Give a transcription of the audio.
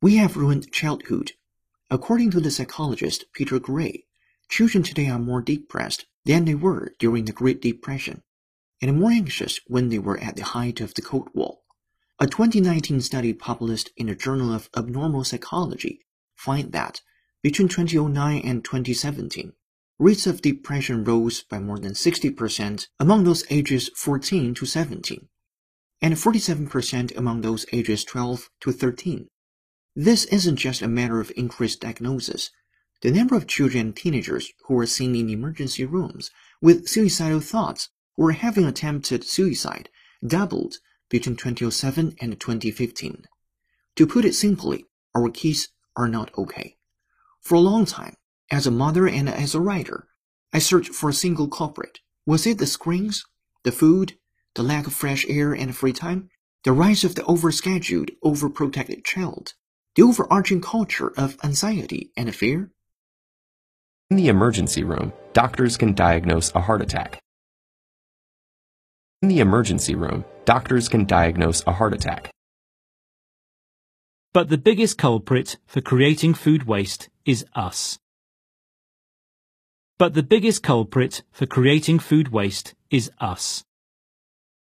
We have ruined childhood. According to the psychologist Peter Gray, children today are more depressed than they were during the Great Depression, and more anxious when they were at the height of the Cold War. A 2019 study published in the Journal of Abnormal Psychology find that between 2009 and 2017, rates of depression rose by more than 60% among those ages 14 to 17 and 47% among those ages 12 to 13. This isn't just a matter of increased diagnosis. The number of children and teenagers who were seen in emergency rooms with suicidal thoughts or having attempted suicide doubled between 2007 and 2015. To put it simply, our kids are not okay. For a long time, as a mother and as a writer, I searched for a single culprit. Was it the screens, the food, the lack of fresh air and free time, the rise of the overscheduled, overprotected child, the overarching culture of anxiety and fear? In the emergency room, doctors can diagnose a heart attack. In the emergency room, doctors can diagnose a heart attack. But the biggest culprit for creating food waste is us. But the biggest culprit for creating food waste is us.